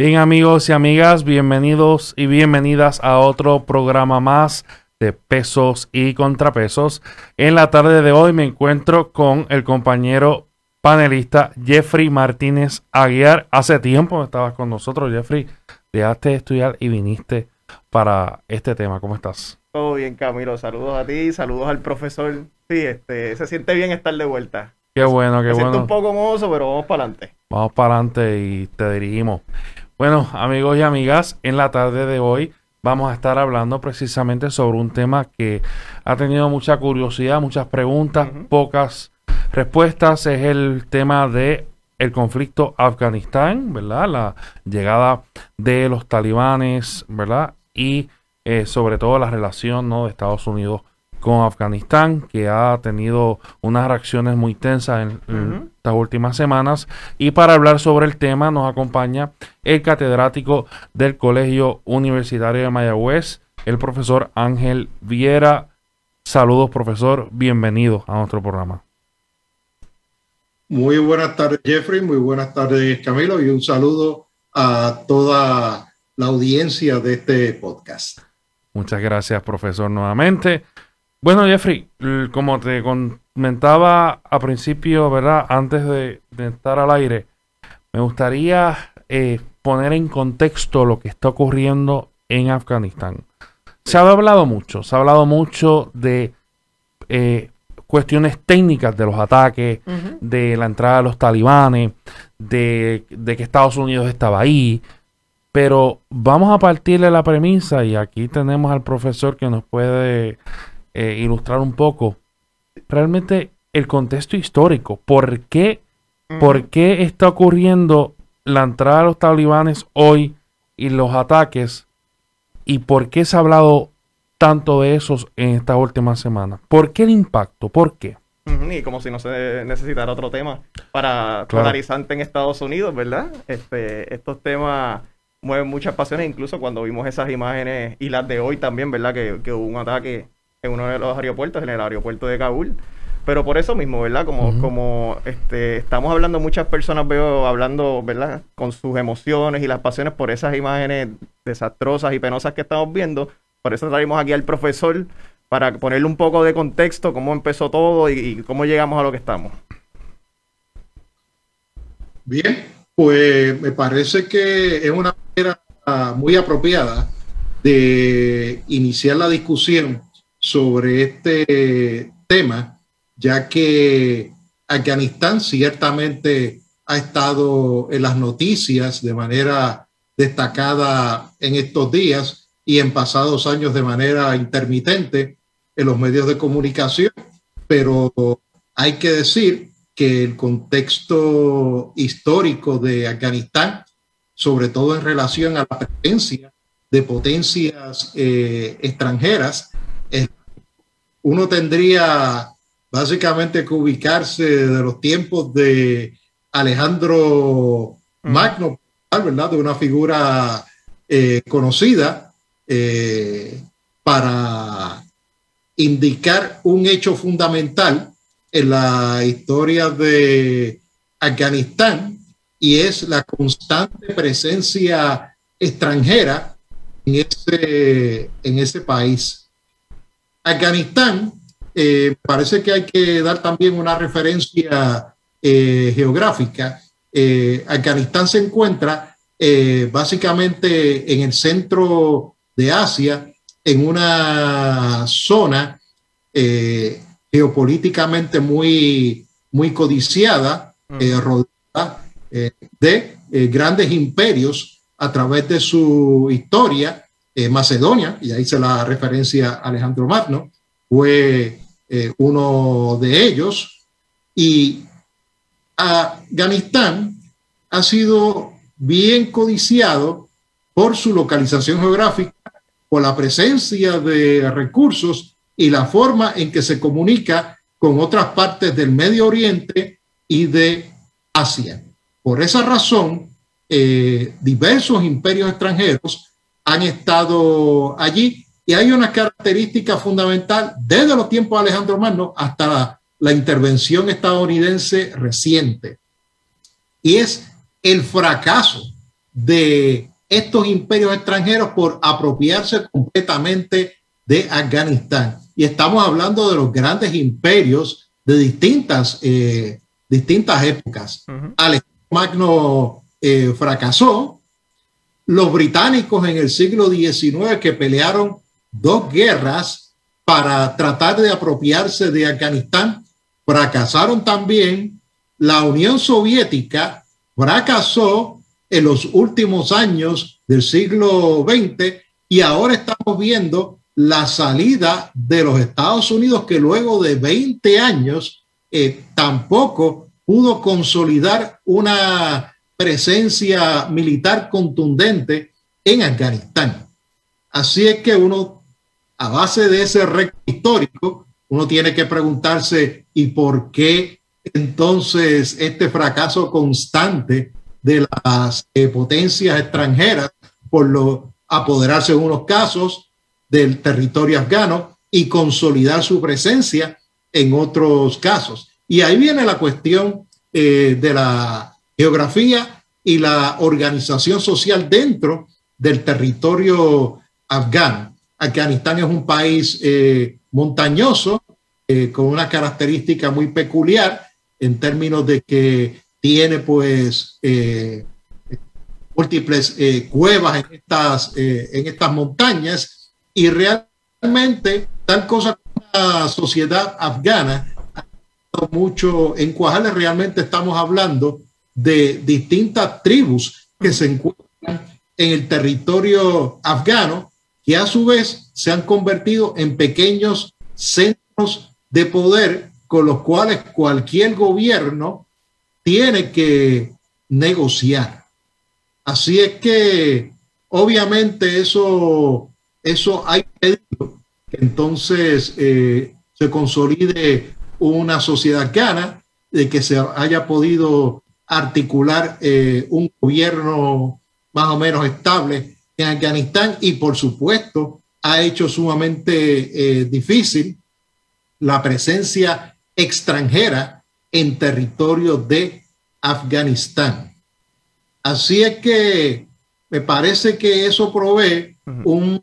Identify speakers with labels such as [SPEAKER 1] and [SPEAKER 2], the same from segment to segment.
[SPEAKER 1] Bien amigos y amigas, bienvenidos y bienvenidas a otro programa más de pesos y contrapesos. En la tarde de hoy me encuentro con el compañero panelista Jeffrey Martínez Aguiar. Hace tiempo estabas con nosotros, Jeffrey. Dejaste de estudiar y viniste para este tema. ¿Cómo estás?
[SPEAKER 2] Todo bien, Camilo. Saludos a ti, saludos al profesor. Sí, este, se siente bien estar de vuelta.
[SPEAKER 1] Qué bueno, qué
[SPEAKER 2] Me
[SPEAKER 1] bueno.
[SPEAKER 2] siento un poco mozo, pero vamos para adelante.
[SPEAKER 1] Vamos para adelante y te dirigimos. Bueno, amigos y amigas, en la tarde de hoy vamos a estar hablando precisamente sobre un tema que ha tenido mucha curiosidad, muchas preguntas, pocas respuestas. Es el tema de el conflicto Afganistán, ¿verdad? La llegada de los talibanes, ¿verdad? Y eh, sobre todo la relación ¿no? de Estados Unidos con Afganistán, que ha tenido unas reacciones muy tensas en, estas últimas semanas. Y para hablar sobre el tema nos acompaña el catedrático del Colegio Universitario de Mayagüez, el profesor Ángel Viera. Saludos, profesor. Bienvenido a nuestro programa.
[SPEAKER 3] Muy buenas tardes, Jeffrey. Muy buenas tardes, Camilo. Y un saludo a toda la audiencia de este podcast.
[SPEAKER 1] Muchas gracias, profesor, nuevamente. Bueno, Jeffrey, como te comentaba a principio, ¿verdad? Antes de, de estar al aire, me gustaría eh, poner en contexto lo que está ocurriendo en Afganistán. Se ha hablado mucho, se ha hablado mucho de eh, cuestiones técnicas de los ataques, de la entrada de los talibanes, de, de que Estados Unidos estaba ahí. Pero vamos a partir de la premisa, y aquí tenemos al profesor que nos puede eh, ilustrar un poco, realmente el contexto histórico. ¿Por qué, ¿Por qué está ocurriendo la entrada de los talibanes hoy y los ataques? ¿Y por qué se ha hablado tanto de esos en estas últimas semanas? ¿Por qué el impacto? ¿Por qué?
[SPEAKER 2] Y como si no se necesitara otro tema para
[SPEAKER 1] Claro.
[SPEAKER 2] polarizante en Estados Unidos, ¿verdad? Este, estos temas mueven muchas pasiones, incluso cuando vimos esas imágenes y las de hoy también, ¿verdad? Que, que hubo un ataque en uno de los aeropuertos, en el aeropuerto de Kabul. Pero por eso mismo, ¿verdad? Como, como este, estamos hablando, muchas personas veo hablando, ¿verdad? Con sus emociones y las pasiones por esas imágenes desastrosas y penosas que estamos viendo. Por eso traemos aquí al profesor para ponerle un poco de contexto, cómo empezó todo y, y cómo llegamos a lo que estamos.
[SPEAKER 3] Bien, pues me parece que es una manera muy apropiada de iniciar la discusión sobre este tema, ya que Afganistán ciertamente ha estado en las noticias de manera destacada en estos días y en pasados años de manera intermitente en los medios de comunicación, pero hay que decir que el contexto histórico de Afganistán, sobre todo en relación a la presencia de potencias eh, extranjeras, uno tendría básicamente que ubicarse de los tiempos de Alejandro
[SPEAKER 2] Mm.
[SPEAKER 3] Magno, ¿verdad? De una figura eh, conocida eh, para indicar un hecho fundamental en la historia de Afganistán y es la constante presencia extranjera en ese, en ese país. Afganistán, eh, parece que hay que dar también una referencia eh, geográfica. Eh, Afganistán se encuentra eh, básicamente en el centro de Asia, en una zona eh, geopolíticamente muy, muy codiciada, eh, rodeada de grandes imperios a través de su historia. Eh, Macedonia, y ahí se la referencia a Alejandro Magno, fue eh, uno de ellos. Y Afganistán ha sido bien codiciado por su localización geográfica, por la presencia de recursos y la forma en que se comunica con otras partes del Medio Oriente y de Asia. Por esa razón, eh, diversos imperios extranjeros han estado allí y hay una característica fundamental desde los tiempos de Alejandro Magno hasta la, la intervención estadounidense reciente y es el fracaso de estos imperios extranjeros por apropiarse completamente de Afganistán. Y estamos hablando de los grandes imperios de distintas, eh, distintas épocas. Alejandro Magno eh, fracasó. Los británicos en el siglo XIX que pelearon dos guerras para tratar de apropiarse de Afganistán, fracasaron también. La Unión Soviética fracasó en los últimos años del siglo XX y ahora estamos viendo la salida de los Estados Unidos que luego de 20 años eh, tampoco pudo consolidar una presencia militar contundente en Afganistán. Así es que uno, a base de ese récord histórico, uno tiene que preguntarse, ¿y por qué entonces este fracaso constante de las eh, potencias extranjeras por lo, apoderarse en unos casos del territorio afgano y consolidar su presencia en otros casos? Y ahí viene la cuestión eh, de la geografía y la organización social dentro del territorio afgano. Afganistán es un país eh, montañoso eh, con una característica muy peculiar en términos de que tiene pues múltiples cuevas en estas, en estas montañas y realmente tal cosa como la sociedad afgana mucho en Cuajales realmente estamos hablando de distintas tribus que se encuentran en el territorio afgano que a su vez se han convertido en pequeños centros de poder con los cuales cualquier gobierno tiene que negociar. Así es que obviamente eso, eso hay que entonces eh, se consolide una sociedad gana, de que se haya podido articular eh, un gobierno más o menos estable en Afganistán y por supuesto ha hecho sumamente eh, difícil la presencia extranjera en territorio de Afganistán. Así es que me parece que eso provee un,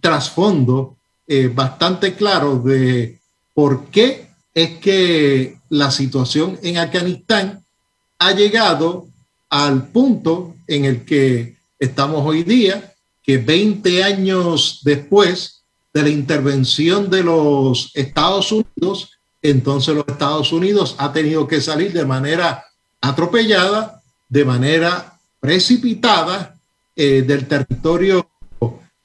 [SPEAKER 3] trasfondo eh, bastante claro de por qué es que la situación en Afganistán ha llegado al punto en el que estamos hoy día, que 20 años después de la intervención de los Estados Unidos, entonces los Estados Unidos ha tenido que salir de manera atropellada, de manera precipitada eh, del territorio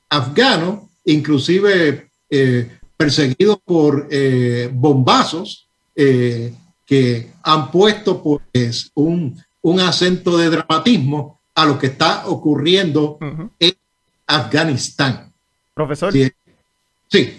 [SPEAKER 3] afgano, inclusive eh, perseguidos por eh, bombazos eh, que han puesto pues un, un, acento de dramatismo a lo que está ocurriendo en Afganistán.
[SPEAKER 2] Profesor. Sí.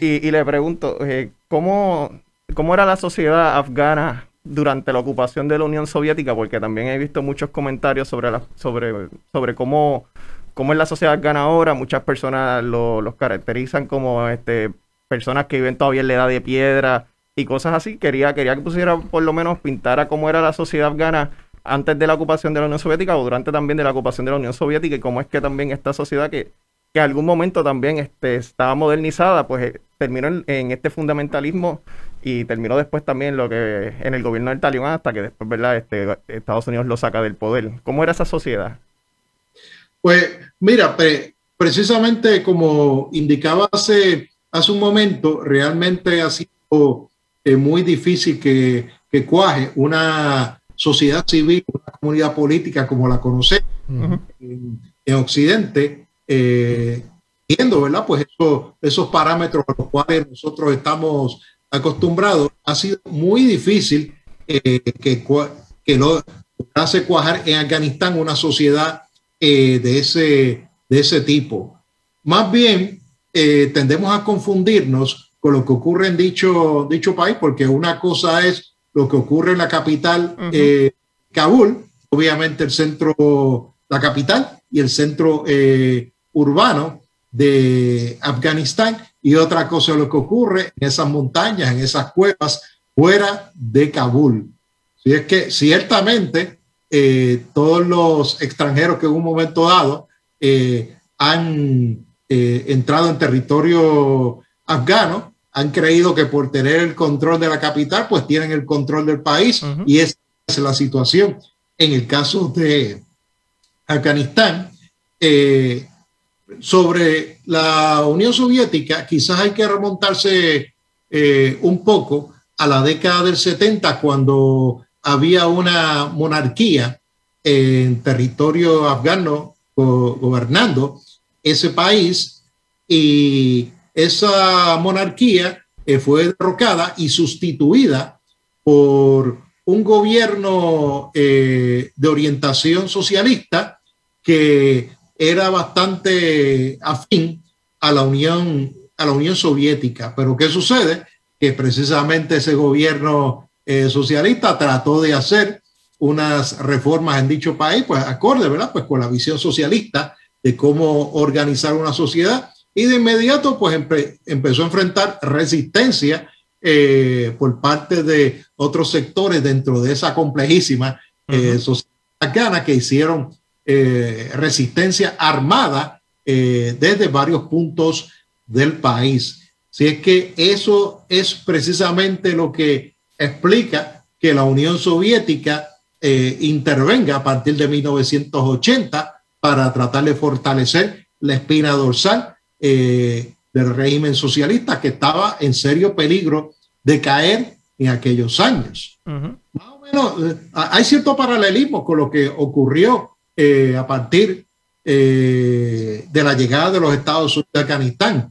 [SPEAKER 2] Y, le pregunto, eh, ¿cómo, ¿cómo era la sociedad afgana durante la ocupación de la Unión Soviética? Porque también he visto muchos comentarios sobre, la, sobre, sobre cómo, cómo es la sociedad afgana ahora. Muchas personas lo, los caracterizan como este, personas que viven todavía en la edad de piedra y cosas así. Quería, quería que pusiera, por lo menos, pintara cómo era la sociedad afgana antes de la ocupación de la Unión Soviética o durante también de la ocupación de la Unión Soviética y cómo es que también esta sociedad que, que en algún momento también este, estaba modernizada, pues eh, terminó en, este fundamentalismo y terminó después también lo que en el gobierno del Talibán hasta que después, ¿verdad? Este, Estados Unidos lo saca del poder. ¿Cómo era esa sociedad?
[SPEAKER 3] Pues mira, precisamente como indicaba hace hace un momento, realmente ha sido eh, muy difícil que, que, cuaje una sociedad civil, una comunidad política como la conocemos en, Occidente, eh, viendo, ¿verdad? Pues eso, esos parámetros a los cuales nosotros estamos acostumbrados, ha sido muy difícil eh, que, que lo hace cuajar en Afganistán una sociedad eh, de, ese, de ese tipo. Más bien, tendemos a confundirnos con lo que ocurre en dicho, dicho país, porque una cosa es lo que ocurre en la capital, eh, Kabul, obviamente el centro, la capital y el centro eh, urbano de Afganistán, y otra cosa es lo que ocurre en esas montañas, en esas cuevas fuera de Kabul. Si es que ciertamente eh, todos los extranjeros que en un momento dado han entrado en territorio afgano, han creído que por tener el control de la capital, pues tienen el control del país y esa es la situación. En el caso de Afganistán, sobre la Unión Soviética, quizás hay que remontarse un poco a la década del 70, cuando había una monarquía en territorio afgano gobernando ese país y esa monarquía eh, fue derrocada y sustituida por un gobierno eh, de orientación socialista que era bastante afín a la Unión a la Unión Soviética. Pero ¿qué sucede? Que precisamente ese gobierno eh, socialista trató de hacer unas reformas en dicho país, pues acorde, ¿verdad? Pues con la visión socialista de cómo organizar una sociedad y de inmediato pues empezó a enfrentar resistencia eh, por parte de otros sectores dentro de esa complejísima eh, sociedad que hicieron resistencia armada desde varios puntos del país. Si es que eso es precisamente lo que explica que la Unión Soviética eh, intervenga a partir de 1980 para tratar de fortalecer la espina dorsal eh, del régimen socialista que estaba en serio peligro de caer en aquellos años. Más o menos, eh, hay cierto paralelismo con lo que ocurrió a partir de la llegada de los Estados Unidos a Afganistán.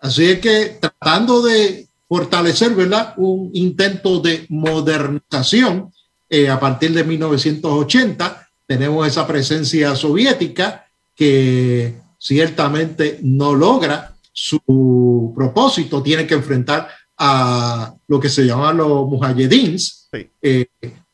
[SPEAKER 3] así es que tratando de fortalecer, ¿verdad? Un intento de modernización eh, a partir de 1980. Tenemos esa presencia soviética que ciertamente no logra su propósito, tiene que enfrentar a lo que se llaman los mujahedins, eh,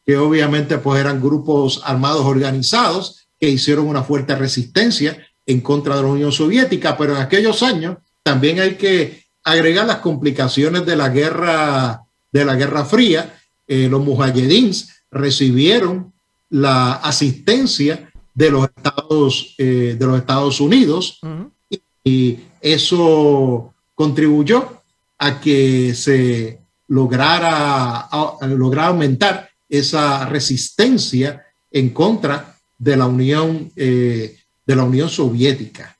[SPEAKER 3] que obviamente pues eran grupos armados organizados que hicieron una fuerte resistencia en contra de la Unión Soviética, pero en aquellos años también hay que agregar las complicaciones de la guerra, de la guerra fría, eh, los mujahedins recibieron la asistencia de los Estados, eh, de los Estados Unidos y, eso contribuyó a que se lograra, a, lograr aumentar esa resistencia en contra de la Unión, eh, de la Unión Soviética.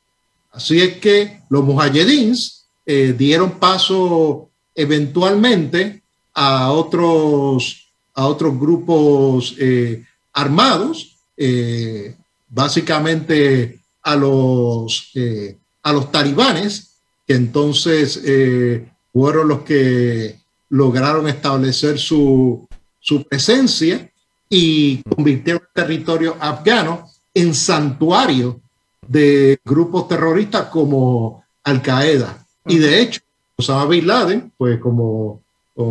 [SPEAKER 3] Así es que los mujahedins eh, dieron paso eventualmente a otros, a otros grupos eh, armados, eh, básicamente a los, a los talibanes, que entonces fueron los que lograron establecer su, su presencia y convirtieron el territorio afgano en santuario de grupos terroristas como Al Qaeda. Y de hecho, Osama Bin Laden, pues como,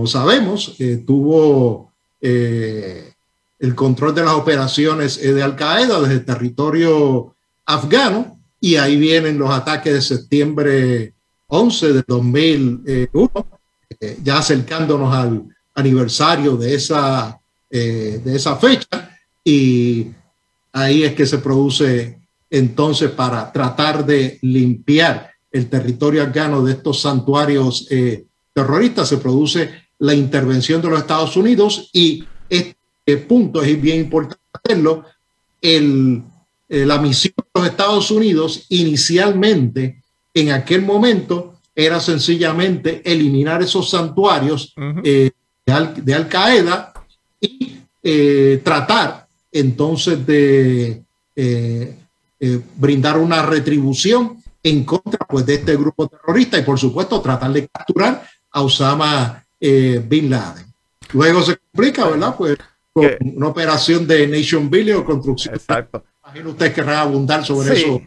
[SPEAKER 3] sabemos, eh, tuvo eh, el control de las operaciones eh, de Al Qaeda desde el territorio afgano y ahí vienen los ataques de septiembre 11 de 2001, ya acercándonos al aniversario de esa, de esa fecha y ahí es que se produce entonces para tratar de limpiar el territorio afgano de estos santuarios eh, terroristas, se produce la intervención de los Estados Unidos y punto es bien importante hacerlo. El, eh, la misión de los Estados Unidos inicialmente en aquel momento era sencillamente eliminar esos santuarios eh, de, Al, Qaeda y tratar entonces de brindar una retribución en contra pues, de este grupo terrorista y por supuesto tratar de capturar a Osama eh, Bin Laden. Luego se complica, ¿verdad? Pues con una operación de Nation Building o construcción.
[SPEAKER 2] Exacto.
[SPEAKER 3] Imagino usted querrá abundar sobre eso.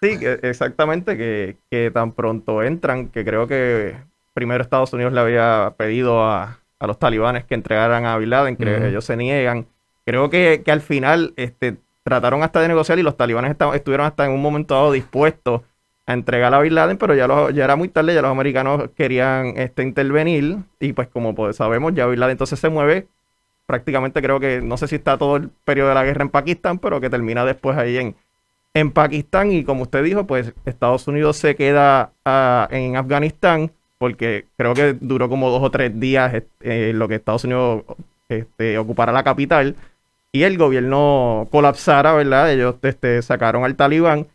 [SPEAKER 2] Sí, exactamente, que, que, tan pronto entran, que creo que primero Estados Unidos le había pedido a, a los talibanes que entregaran a Bin Laden, que ellos se niegan. Creo que, que, al final este, trataron hasta de negociar y los talibanes estuvieron hasta en un momento dado dispuestos a entregar a Bin Laden, pero ya, ya era muy tarde, ya los americanos querían este, intervenir y pues como pues, sabemos, ya Bin Laden entonces se mueve prácticamente creo que, no sé si está todo el periodo de la guerra en Pakistán, pero que termina después ahí en, en Pakistán y como usted dijo, pues Estados Unidos se queda ah, en Afganistán porque creo que duró como dos o tres días eh, lo que Estados Unidos este, ocupara la capital y el gobierno colapsara, ¿verdad? Ellos este, sacaron al talibán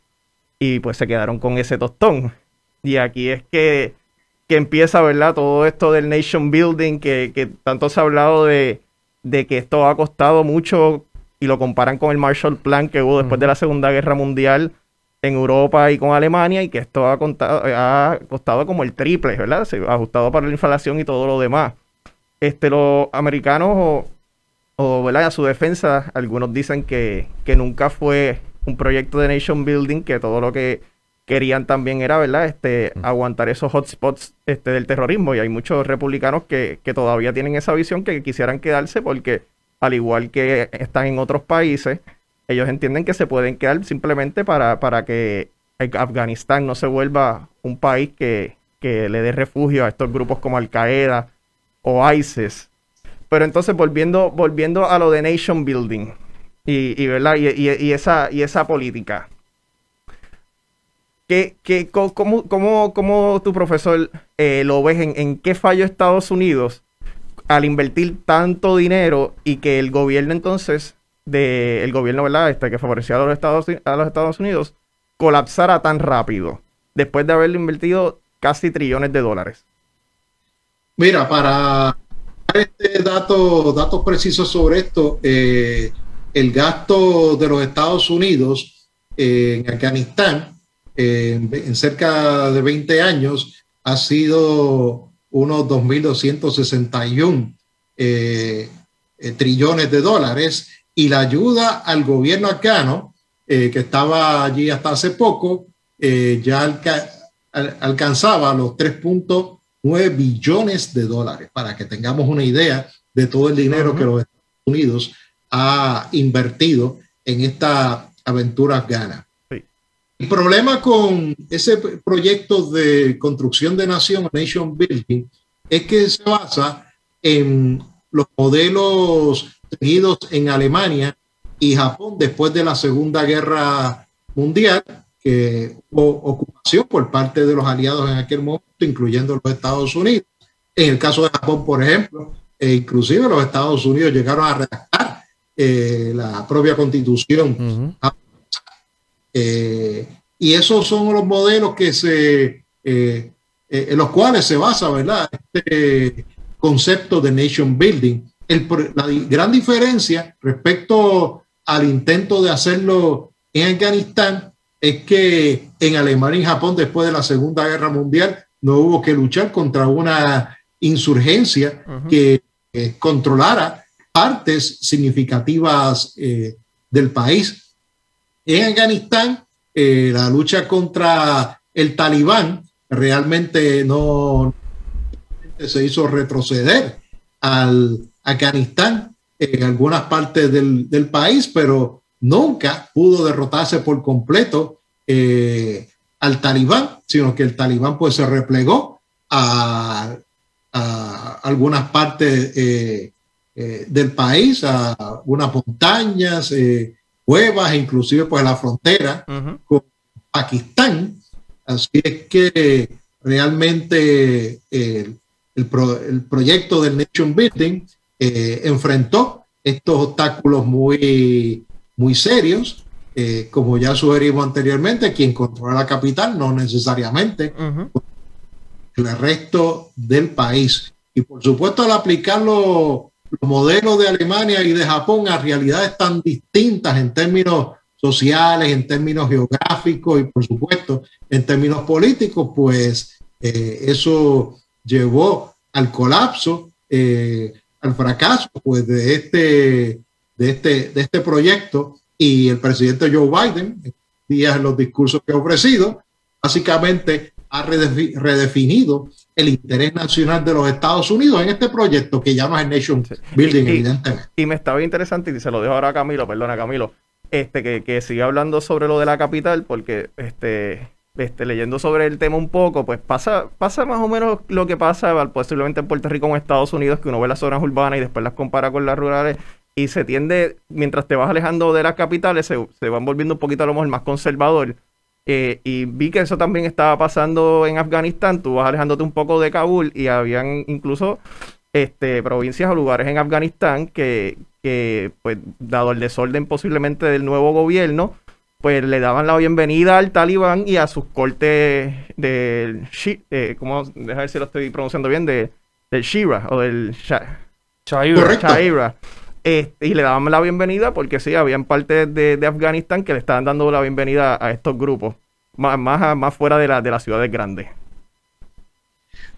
[SPEAKER 2] y pues se quedaron con ese tostón. Y aquí es que, que empieza, ¿verdad? Todo esto del nation building, que, que tanto se ha hablado de, de que esto ha costado mucho y lo comparan con el Marshall Plan que hubo después de la Segunda Guerra Mundial en Europa y con Alemania y que esto ha, ha costado como el triple, ¿verdad? Se ha ajustado para la inflación y todo lo demás. Este, los americanos, o, o ¿verdad? a su defensa, algunos dicen que, que nunca fue un proyecto de nation building, que todo lo que querían también era, ¿verdad? Este, aguantar esos hotspots este, del terrorismo. Y hay muchos republicanos que, que todavía tienen esa visión que quisieran quedarse porque al igual que están en otros países, ellos entienden que se pueden quedar simplemente para, para que Afganistán no se vuelva un país que, le dé refugio a estos grupos como Al Qaeda o ISIS. Pero entonces volviendo, volviendo a lo de nation building y, ¿verdad? Y, esa, y esa política. ¿Qué, qué, cómo, cómo, tu profesor eh, lo ves en, qué falló Estados Unidos al invertir tanto dinero y que el gobierno entonces, de, el gobierno, ¿verdad? Este, que favorecía a los, Estados, a los Estados Unidos, colapsara tan rápido, después de haberle invertido casi trillones de dólares.
[SPEAKER 3] Mira, para este dato, datos precisos sobre esto, eh, el gasto de los Estados Unidos en Afganistán en cerca de 20 años ha sido unos 2.261 eh, eh, trillones de dólares. Y la ayuda al gobierno afgano, eh, que estaba allí hasta hace poco, ya alcanzaba los 3.9 billones de dólares, para que tengamos una idea de todo el dinero que los Estados Unidos ha invertido en esta aventura afgana. El problema con ese proyecto de construcción de nación, Nation Building, es que se basa en los modelos seguidos en Alemania y Japón después de la Segunda Guerra Mundial, que hubo ocupación por parte de los aliados en aquel momento, incluyendo los Estados Unidos. En el caso de Japón, por ejemplo, e inclusive los Estados Unidos llegaron a redactar eh, la propia constitución eh, y esos son los modelos que se, eh, eh, en los cuales se basa, ¿verdad? Este concepto de nation building. la gran diferencia respecto al intento de hacerlo en Afganistán es que en Alemania y Japón, después de la Segunda Guerra Mundial, no hubo que luchar contra una insurgencia que controlara partes significativas del país en Afganistán, eh, la lucha contra el talibán realmente no se hizo retroceder al Afganistán en algunas partes del, país, pero nunca pudo derrotarse por completo eh, al talibán, sino que el talibán pues se replegó a, algunas partes eh, del país, a unas montañas, cuevas, inclusive pues la frontera con Pakistán. Así es que realmente eh, el, proyecto del Nation Building eh, enfrentó estos obstáculos muy, muy serios. Eh, como ya sugerimos anteriormente, quien controla la capital no necesariamente el resto del país. Y por supuesto, al aplicarlo los modelos de Alemania y de Japón a realidades tan distintas en términos sociales, en términos geográficos y por supuesto en términos políticos, pues eh, eso llevó al colapso, eh, al fracaso pues, de, este, de, este, de este proyecto. Y el presidente Joe Biden, días en los discursos que ha ofrecido, básicamente ha redefinido el interés nacional de los Estados Unidos en este proyecto que ya no es Nation Building,
[SPEAKER 2] y,
[SPEAKER 3] evidentemente.
[SPEAKER 2] Y me estaba interesante, y se lo dejo ahora a Camilo, perdona Camilo, este, que, que siga hablando sobre lo de la capital, porque este, este, leyendo sobre el tema un poco, pues pasa, pasa más o menos lo que pasa posiblemente en Puerto Rico o en Estados Unidos, que uno ve las zonas urbanas y después las compara con las rurales y se tiende, mientras te vas alejando de las capitales, se, se van volviendo un poquito a lo mejor más conservador. Eh, y vi que eso también estaba pasando en Afganistán, tú vas alejándote un poco de Kabul y habían incluso este, provincias o lugares en Afganistán que, que, pues, dado el desorden posiblemente del nuevo gobierno, pues le daban la bienvenida al talibán y a sus cortes del, eh, ¿cómo? Deja ver si lo estoy pronunciando bien, de, del Shira o del Shaira. Este, y le daban la bienvenida porque sí, habían partes de, Afganistán que le estaban dando la bienvenida a estos grupos, más, más, más fuera de, la, de las ciudades grandes.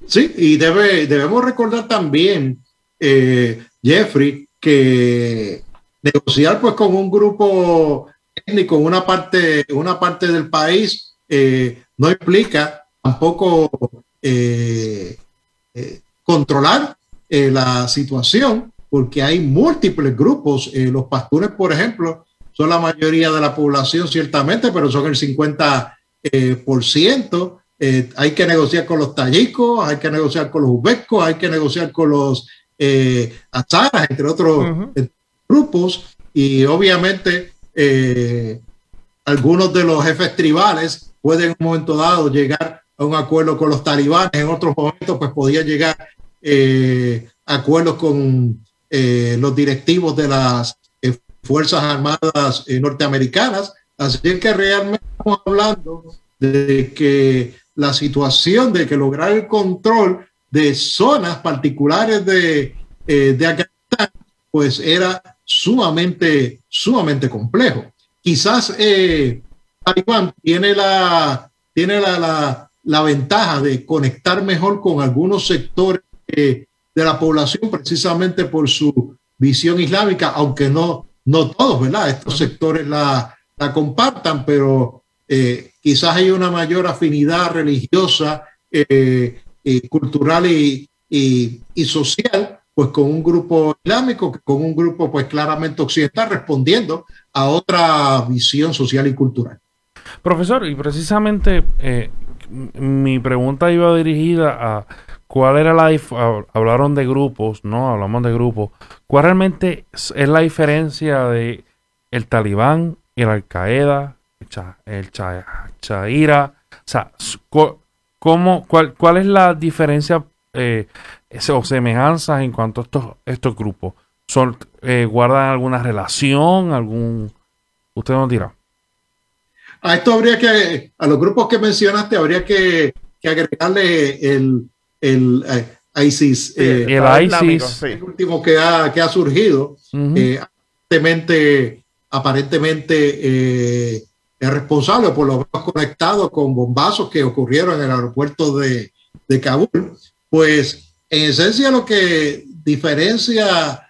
[SPEAKER 3] Sí, y debe, debemos recordar también, eh, Jeffrey, que negociar pues con un grupo étnico una parte, una parte del país eh, no implica tampoco eh, controlar la situación porque hay múltiples grupos. Eh, los pastores, por ejemplo, son la mayoría de la población, ciertamente, pero son el 50%. Eh, por ciento. Eh, hay que negociar con los tayicos, hay que negociar con los uzbecos, hay que negociar con los eh, azaras, entre otros grupos. Y obviamente algunos de los jefes tribales pueden en un momento dado llegar a un acuerdo con los talibanes, en otros momentos pues podían llegar a acuerdos con eh, los directivos de las eh, Fuerzas Armadas eh, norteamericanas. Así que realmente estamos hablando de que la situación de que lograr el control de zonas particulares de, de Afganistán, pues era sumamente, sumamente complejo. Quizás Taiwán tiene la, tiene la, la, la, ventaja de conectar mejor con algunos sectores de la población precisamente por su visión islámica, aunque no, no todos, ¿verdad? Estos sectores la, la compartan, pero eh, quizás hay una mayor afinidad religiosa, eh, cultural y, y, social, pues con un grupo islámico, con un grupo pues claramente occidental, respondiendo a otra visión social y cultural.
[SPEAKER 1] Profesor, y precisamente eh, mi pregunta iba dirigida a ¿Cuál era la hablaron de grupos, ¿no? Hablamos de grupos. ¿Cuál realmente es la diferencia de el Talibán, el Al Qaeda, el Chaira? O sea, ¿cómo, cuál, ¿cuál es la diferencia eh, o semejanzas en cuanto a estos, estos grupos? Son, eh, ¿Guardan alguna relación? algún Usted nos dirá.
[SPEAKER 3] A esto habría que, a los grupos que mencionaste, habría que agregarle el, el eh, ISIS,
[SPEAKER 1] eh, el, ISIS.
[SPEAKER 3] el último que ha, que ha surgido, eh, aparentemente, aparentemente es responsable por lo menos conectado con bombazos que ocurrieron en el aeropuerto de, de Kabul. Pues en esencia lo que diferencia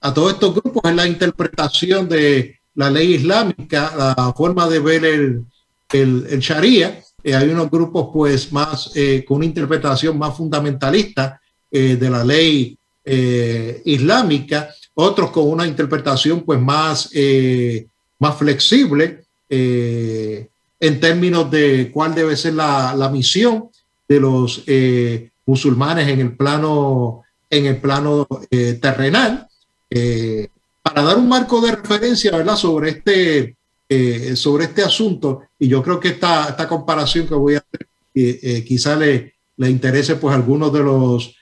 [SPEAKER 3] a todos estos grupos es la interpretación de la ley islámica, la forma de ver el, el, el Sharia, eh, hay unos grupos pues más eh, con una interpretación más fundamentalista eh, de la ley islámica, otros con una interpretación pues más, más flexible en términos de cuál debe ser la, la misión de los musulmanes en el plano, en el plano terrenal. para dar un marco de referencia ¿verdad? sobre este eh, sobre este asunto y yo creo que esta, esta comparación que voy a hacer eh, eh, quizá le, le, interese pues a algunos de los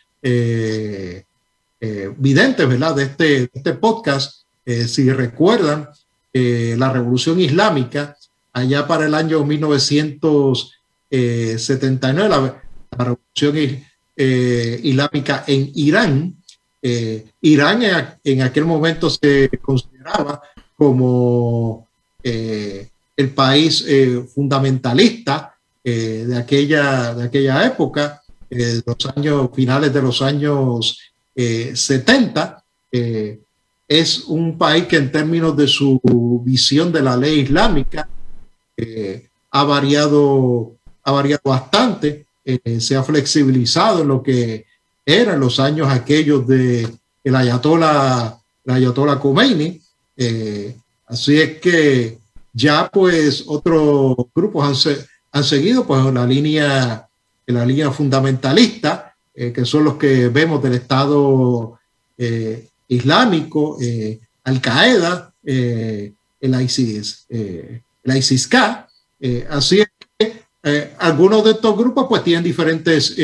[SPEAKER 3] videntes ¿verdad? De, este, este podcast. si recuerdan, la revolución islámica allá para el año 1979, la, revolución islámica en Irán. Irán en, aquel momento se consideraba como eh, el país eh, fundamentalista eh, de, aquella, de aquella época, de los años finales de los años 70. es un país que en términos de su visión de la ley islámica ha, variado, ha variado bastante, se ha flexibilizado en lo que eran los años aquellos de el ayatollah, el ayatollah Khomeini, Así es que ya pues otros grupos han, seguido pues la línea, la línea fundamentalista, eh, que son los que vemos del Estado eh, Islámico, Al Qaeda, el ISIS, el ISIS-K. así es que algunos de estos grupos pues tienen diferentes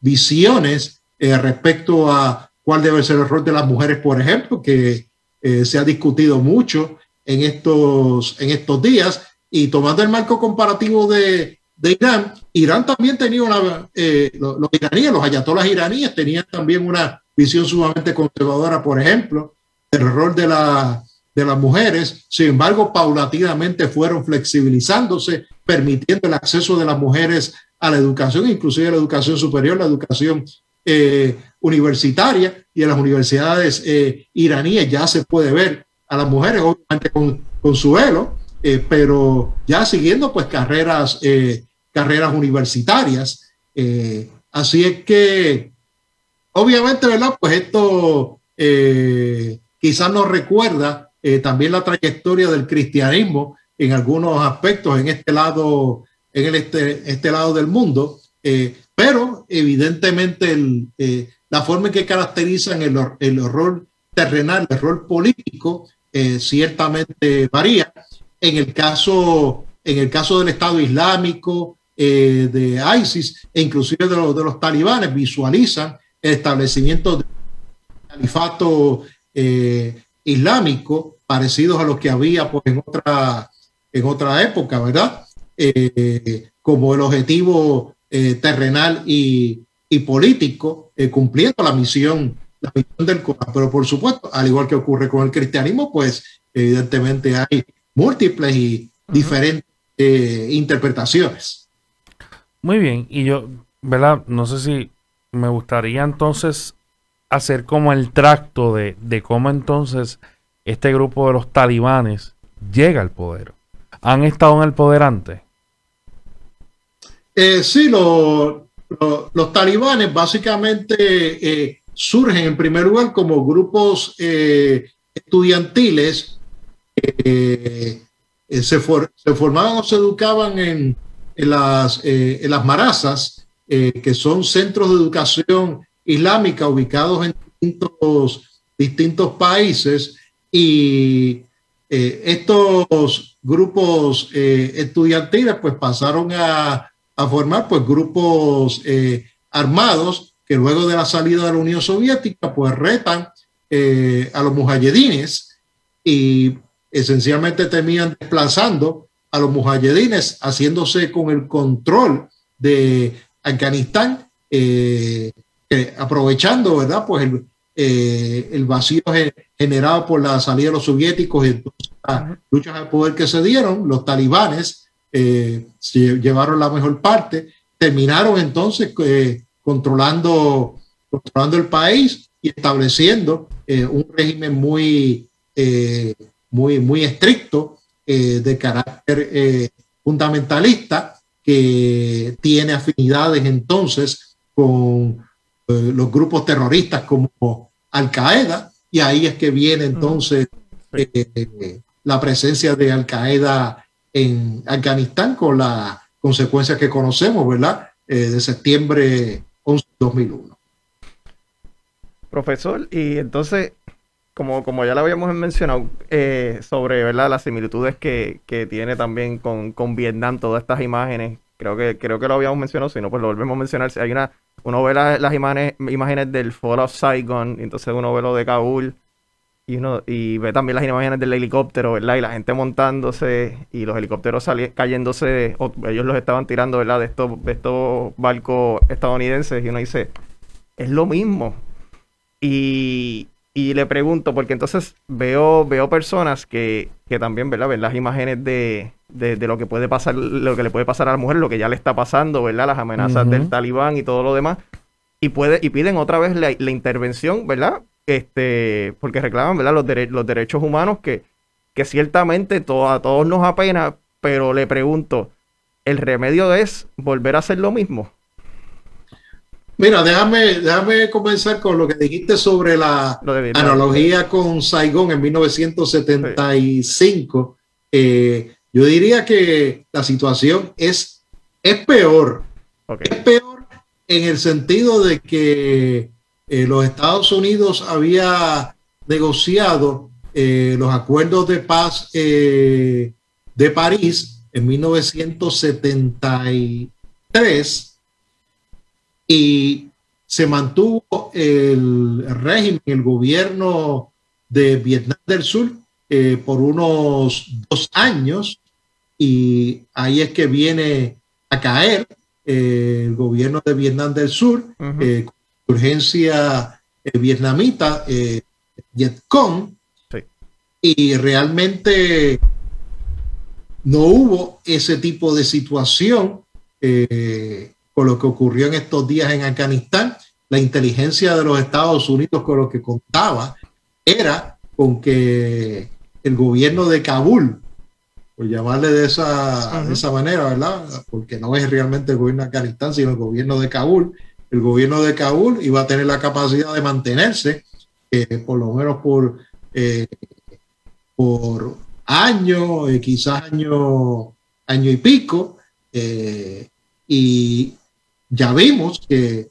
[SPEAKER 3] visiones respecto a cuál debe ser el rol de las mujeres, por ejemplo, que se ha discutido mucho en estos, en estos días. Y tomando el marco comparativo de, de Irán, Irán también tenía una, eh, los, iraníes, los ayatolas iraníes tenían también una visión sumamente conservadora, por ejemplo, del rol de, la, de las mujeres. Sin embargo, paulatinamente fueron flexibilizándose, permitiendo el acceso de las mujeres a la educación, inclusive a la educación superior, la educación eh, universitaria y en las universidades eh, iraníes ya se puede ver a las mujeres, obviamente con, con su velo, eh, pero ya siguiendo pues carreras, eh, carreras universitarias. Eh, así es que, obviamente, ¿verdad? Pues esto quizás nos recuerda también la trayectoria del cristianismo en algunos aspectos en este lado, en el este, este lado del mundo, pero evidentemente el, la forma en que caracterizan el, el rol terrenal, el rol político, eh, ciertamente varía. En el caso, en el caso del Estado Islámico, eh, de ISIS e inclusive de, los, de los talibanes, visualizan el establecimiento de califato eh, islámico parecidos a los que había pues, en, otra, en otra época, ¿verdad? como el objetivo terrenal y, y político, cumpliendo la misión la misión del Corán. Pero por supuesto, al igual que ocurre con el cristianismo, pues evidentemente hay múltiples y diferentes eh, interpretaciones.
[SPEAKER 1] Muy bien, y yo, ¿verdad? No sé si me gustaría entonces hacer como el tracto de, de cómo entonces este grupo de los talibanes llega al poder. ¿Han estado en el poder antes?
[SPEAKER 3] Eh, sí, los talibanes básicamente eh, surgen en primer lugar como grupos eh, estudiantiles, eh, eh, se, formaban o se educaban en, las, en las marazas, que son centros de educación islámica ubicados en distintos, distintos países y estos grupos estudiantiles pues pasaron a, a formar pues grupos armados que luego de la salida de la Unión Soviética, pues retan eh, a los mujahedines y esencialmente terminan desplazando a los mujahedines, haciéndose con el control de Afganistán, eh, aprovechando, ¿verdad? Pues el, eh, el, vacío generado por la salida de los soviéticos y las luchas de poder que se dieron, los talibanes se llevaron la mejor parte, terminaron entonces controlando, controlando el país y estableciendo eh, un régimen muy, eh, muy, muy estricto eh, de carácter fundamentalista que tiene afinidades entonces con los grupos terroristas como Al Qaeda y ahí es que viene entonces la presencia de Al Qaeda en Afganistán con las consecuencias que conocemos, ¿verdad? de septiembre 2001.
[SPEAKER 2] Profesor, y entonces, como, como ya lo habíamos mencionado, eh, sobre ¿verdad? las similitudes que, tiene también con, Vietnam, todas estas imágenes, creo que, creo que lo habíamos mencionado, si no, pues lo volvemos a mencionar. Hay una, uno ve las, imágenes, imágenes del Fall of Saigon, entonces uno ve lo de Kabul, y uno y ve también las imágenes del helicóptero, ¿verdad? Y la gente montándose y los helicópteros cayéndose, ellos los estaban tirando, ¿verdad? De estos, de estos barcos estadounidenses y uno dice, es lo mismo. Y, y le pregunto, porque entonces veo, veo personas que, que también, ¿verdad? Ven las imágenes de, de, lo que puede pasar, lo que le puede pasar a la mujer, lo que ya le está pasando, ¿verdad? Las amenazas del talibán y todo lo demás. Y, puede, y piden otra vez la, la intervención, ¿verdad? Este, porque reclaman ¿verdad? Los, los derechos humanos que, que ciertamente a todos nos apena, pero le pregunto, ¿el remedio es volver a hacer lo mismo?
[SPEAKER 3] Mira, déjame, déjame comenzar con lo que dijiste sobre la analogía con Saigón en 1975. yo diría que la situación es, es peor. Es peor en el sentido de que los Estados Unidos había negociado los acuerdos de paz de París en 1973 y se mantuvo el régimen, el gobierno de Vietnam del Sur eh, por unos dos años y ahí es que viene a caer eh, el gobierno de Vietnam del Sur, uh urgencia vietnamita, Vietcong, y realmente no hubo ese tipo de situación eh, con lo que ocurrió en estos días en Afganistán. La inteligencia de los Estados Unidos con lo que contaba era con que el gobierno de Kabul, por llamarle de esa, esa manera, ¿verdad? Porque no es realmente el gobierno de Afganistán, sino el gobierno de Kabul. El gobierno de Kabul iba a tener la capacidad de mantenerse, eh, por lo menos por, eh, por año, eh, quizás año, año y pico, y ya vimos que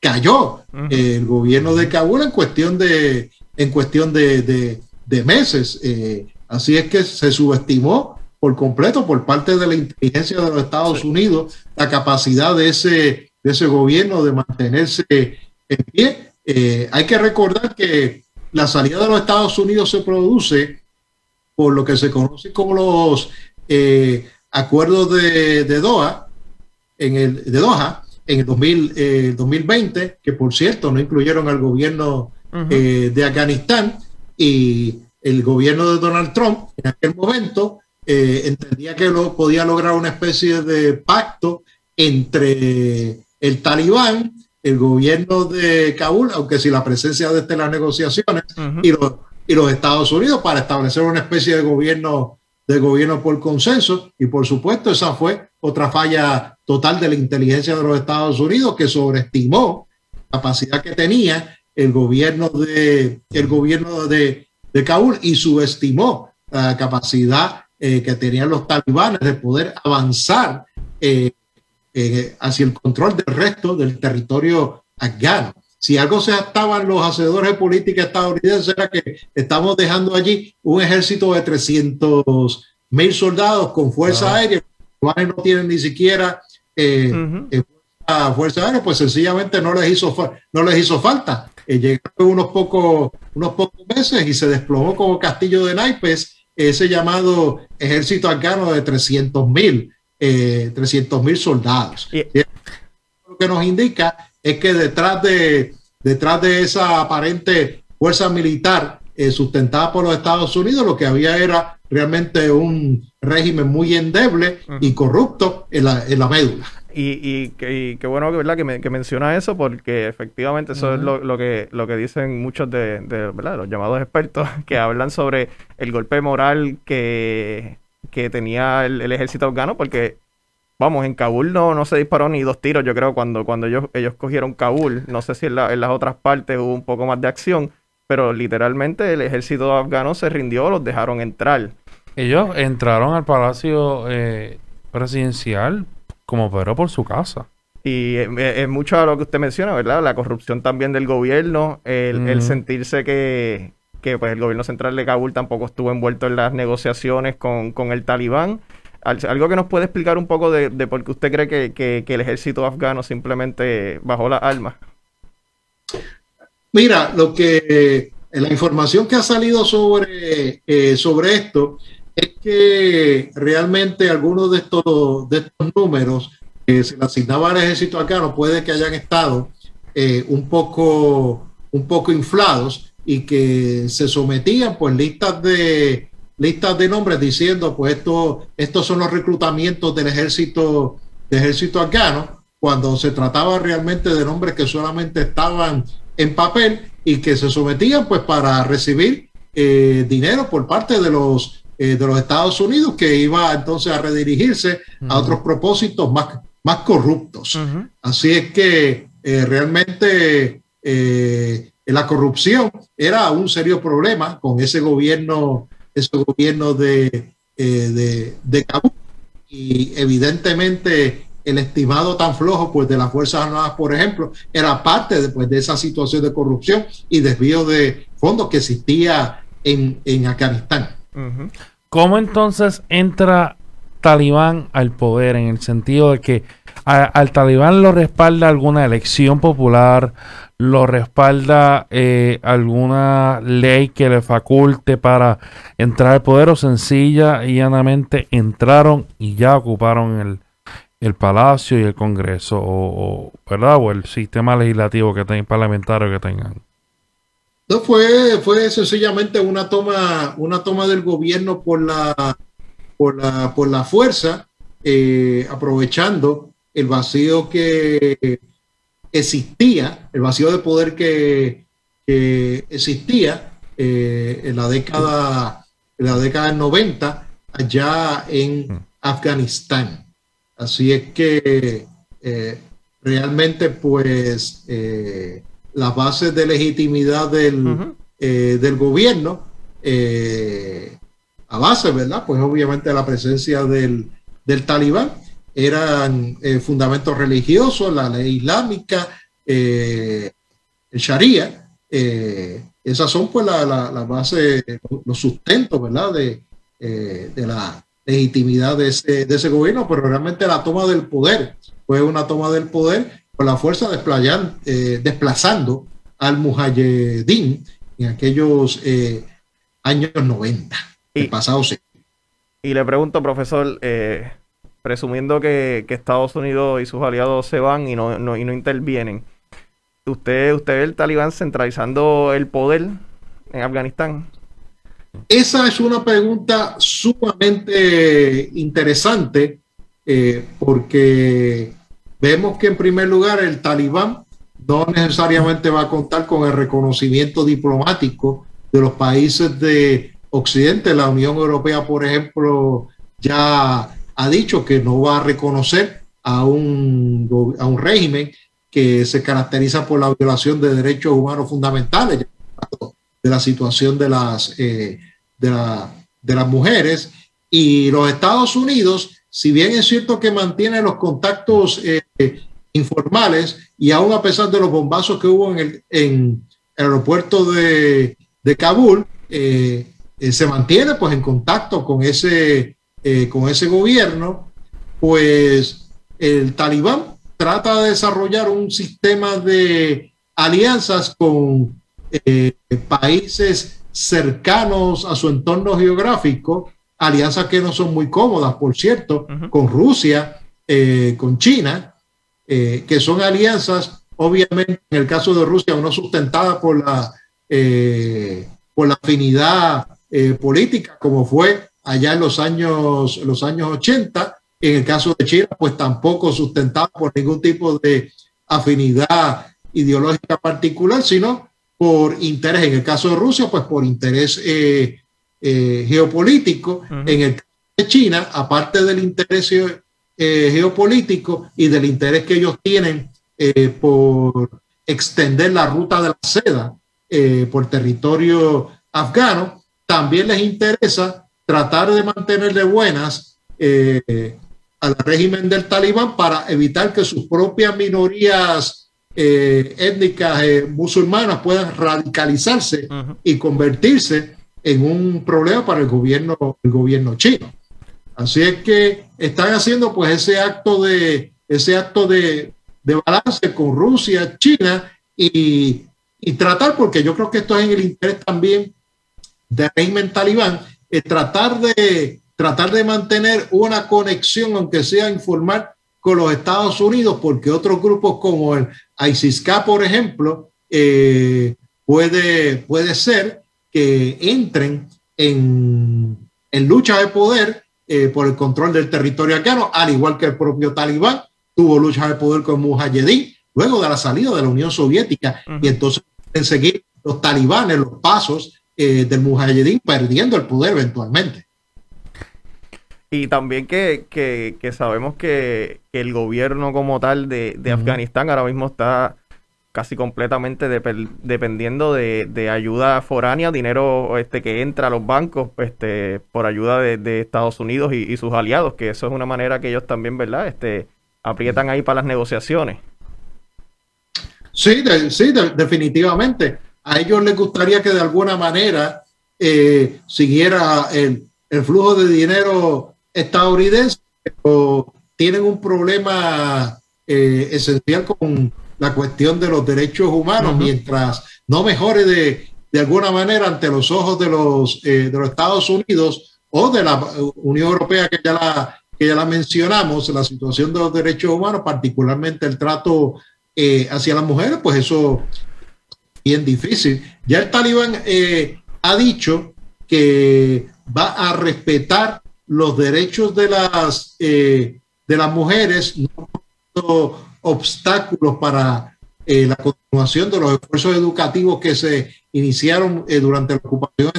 [SPEAKER 3] cayó el gobierno de Kabul en cuestión de, en cuestión de, meses. así es que se subestimó por completo por parte de la inteligencia de los Estados Unidos la capacidad de ese, de ese gobierno de mantenerse en pie. hay que recordar que la salida de los Estados Unidos se produce por lo que se conoce como los eh, acuerdos de, Doha, en el, de Doha, en el 2020, que por cierto no incluyeron al gobierno eh, de Afganistán y el gobierno de Donald Trump en aquel momento eh, entendía que lo, podía lograr una especie de pacto entre el talibán, el gobierno de Kabul, aunque si la presencia de este las negociaciones y los y los Estados Unidos para establecer una especie de gobierno de gobierno por consenso y por supuesto esa fue otra falla total de la inteligencia de los Estados Unidos que sobreestimó la capacidad que tenía el gobierno de el gobierno de, de Kabul y subestimó la capacidad eh, que tenían los talibanes de poder avanzar eh, eh, hacia el control del resto del territorio afgano. Si algo se estaban los hacedores de política estadounidenses era que estamos dejando allí un ejército de 300 mil soldados con fuerza aérea, los no tienen ni siquiera eh, eh, fuerza, aérea, pues sencillamente no les hizo, no les hizo falta. Eh, llegaron unos pocos, unos pocos meses y se desplomó como castillo de naipes ese llamado ejército afgano de 300 mil 300 mil soldados. Lo que nos indica es que detrás de, detrás de esa aparente fuerza militar eh, sustentada por los Estados Unidos, lo que había era realmente un régimen muy endeble y corrupto en la, en la médula.
[SPEAKER 2] Y, y, qué bueno ¿verdad? Que, me, que, menciona eso porque efectivamente eso es lo, lo, que, lo que dicen muchos de, de los llamados expertos que hablan sobre el golpe moral que, que tenía el, el ejército afgano porque Vamos, en Kabul no, no se disparó ni dos tiros, yo creo, cuando, cuando ellos, ellos cogieron Kabul. No sé si en, las otras partes hubo un poco más de acción, pero literalmente el ejército afgano se rindió, los dejaron entrar.
[SPEAKER 1] Ellos entraron al palacio eh, presidencial como pero por su casa.
[SPEAKER 2] Y es, mucho a lo que usted menciona, ¿verdad? La corrupción también del gobierno, el, sentirse que, que pues, el gobierno central de Kabul tampoco estuvo envuelto en las negociaciones con, con el talibán algo que nos puede explicar un poco de, por qué usted cree que, el ejército afgano simplemente bajó las armas.
[SPEAKER 3] Mira, lo que eh, la información que ha salido sobre, eh, sobre esto es que realmente algunos de estos, de estos números que se le asignaba al ejército afgano puede que hayan estado eh, un, poco, un poco inflados y que se sometían pues listas de listas de nombres diciendo, pues esto, estos son los reclutamientos del ejército, del ejército afgano, cuando se trataba realmente de nombres que solamente estaban en papel y que se sometían pues para recibir eh, dinero por parte de los, eh, de los Estados Unidos que iba entonces a redirigirse a otros propósitos más, más corruptos. Así es que eh, realmente la corrupción era un serio problema con ese gobierno ese gobierno de, de, de Kabul. Y evidentemente el estimado tan flojo pues, de las Fuerzas Armadas, por ejemplo, era parte de, pues, de esa situación de corrupción y desvío de fondos que existía en, en Afganistán.
[SPEAKER 1] ¿Cómo entonces entra Talibán al poder en el sentido de que al Talibán lo respalda alguna elección popular, lo respalda eh, alguna ley que le faculte para entrar al poder o sencilla y llanamente entraron y ya ocuparon el, el Palacio y el Congreso, o, ¿verdad? O el sistema legislativo que tengan, parlamentario que tengan.
[SPEAKER 3] No, fue, fue sencillamente una toma, una toma del gobierno por la, por la, por la fuerza, eh, aprovechando el vacío que existía, el vacío de poder que, existía eh, en la década, en la década del 90 allá en mm. Afganistán. Así es que eh, realmente pues eh, las bases de legitimidad del, eh, del gobierno, a base, ¿verdad? Pues obviamente la presencia del, del talibán eran fundamentos religiosos, la ley islámica, el sharia, esas son pues la, la, base, los sustentos, ¿verdad? De, de la legitimidad de ese, de ese gobierno, pero realmente la toma del poder fue una toma del poder con la fuerza eh, desplazando al Mujahedin en aquellos eh, años 90, y, el pasado
[SPEAKER 2] Y le pregunto, profesor, eh, presumiendo que, Estados Unidos y sus aliados se van y no, y no intervienen, ¿usted, ¿usted ve el talibán centralizando el poder en Afganistán?
[SPEAKER 3] Esa es una pregunta sumamente interesante eh, porque vemos que en primer lugar el talibán no necesariamente va a contar con el reconocimiento diplomático de los países de Occidente. La Unión Europea, por ejemplo, ya ha dicho que no va a reconocer a un, a un régimen que se caracteriza por la violación de derechos humanos fundamentales de la situación de las, eh, de, de las mujeres. Y los Estados Unidos, si bien es cierto que mantiene los contactos eh, informales y aún a pesar de los bombazos que hubo en el, en el aeropuerto de, de Kabul, eh, se mantiene pues en contacto con ese, con ese gobierno, pues el talibán trata de desarrollar un sistema de alianzas con eh, países cercanos a su entorno geográfico, alianzas que no son muy cómodas, por cierto, con Rusia, eh, con China, eh, que son alianzas, obviamente, en el caso de Rusia, no sustentadas por la, por la afinidad política, como fue allá en los años, los años 80. En el caso de China, pues tampoco sustentada por ningún tipo de afinidad ideológica particular, sino por interés, en el caso de Rusia, pues por interés eh, eh, geopolítico, en el caso de China, aparte del interés eh, geopolítico y del interés que ellos tienen por extender la ruta de la seda por territorio afgano, también les interesa tratar de mantenerle buenas al régimen del talibán para evitar que sus propias minorías eh, étnicas eh, musulmanas puedan radicalizarse y convertirse en un problema para el gobierno, el gobierno chino. Así es que están haciendo pues ese acto de, ese acto de, balance con Rusia, China y, tratar, porque yo creo que esto es en el interés también del régimen talibán, es tratar de, tratar de mantener una conexión, aunque sea informal, con los Estados Unidos, porque otros grupos como el ISIS-K, por ejemplo, eh, puede, puede ser que entren en, en lucha de poder eh, por el control del territorio afgano, al igual que el propio Talibán tuvo lucha de poder con Mujahedin luego de la salida de la Unión Soviética. Y entonces en seguir los talibanes los pasos eh, del Mujahedin perdiendo el poder eventualmente.
[SPEAKER 2] Y también que, sabemos que, el gobierno como tal de, Afganistán ahora mismo está casi completamente dependiendo de, ayuda foránea, dinero este, que entra a los bancos este, por ayuda de, Estados Unidos y, sus aliados, que eso es una manera que ellos también, ¿verdad? Este, aprietan ahí para las negociaciones.
[SPEAKER 3] Sí, sí, definitivamente. A ellos les gustaría que de alguna manera eh, siguiera el, el, flujo de dinero estadounidense, pero tienen un problema eh, esencial con la cuestión de los derechos humanos, mientras no mejore de, de, alguna manera ante los ojos de los, eh, de los Estados Unidos o de la Unión Europea que ya la, que ya la mencionamos, la situación de los derechos humanos, particularmente el trato eh, hacia las mujeres, pues eso es bien difícil. Ya el talibán eh, ha dicho que va a respetar los derechos de las, de las mujeres, no obstáculos para eh, la continuación de los esfuerzos educativos que se iniciaron eh, durante la ocupación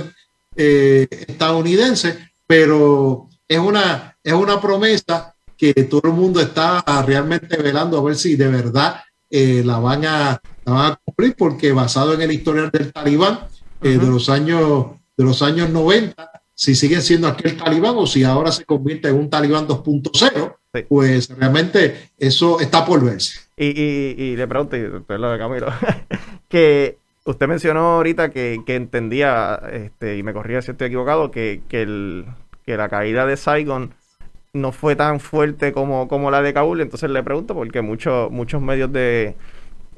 [SPEAKER 3] eh, estadounidense, pero es una, es una promesa que todo el mundo está realmente velando a ver si de verdad la, van a, van a cumplir, porque basado en el historial del talibán de, los años, de los años 90, si siguen siendo aquel talibán o si ahora se convierte en un talibán 2.0, pues realmente eso está por verse.
[SPEAKER 2] Y, le pregunto, lo de Camilo, que usted mencionó ahorita que, entendía, este, y me corría si estoy equivocado, que, que, la caída de Saigon no fue tan fuerte como, como la de Kabul. Entonces le pregunto, porque muchos muchos medios de,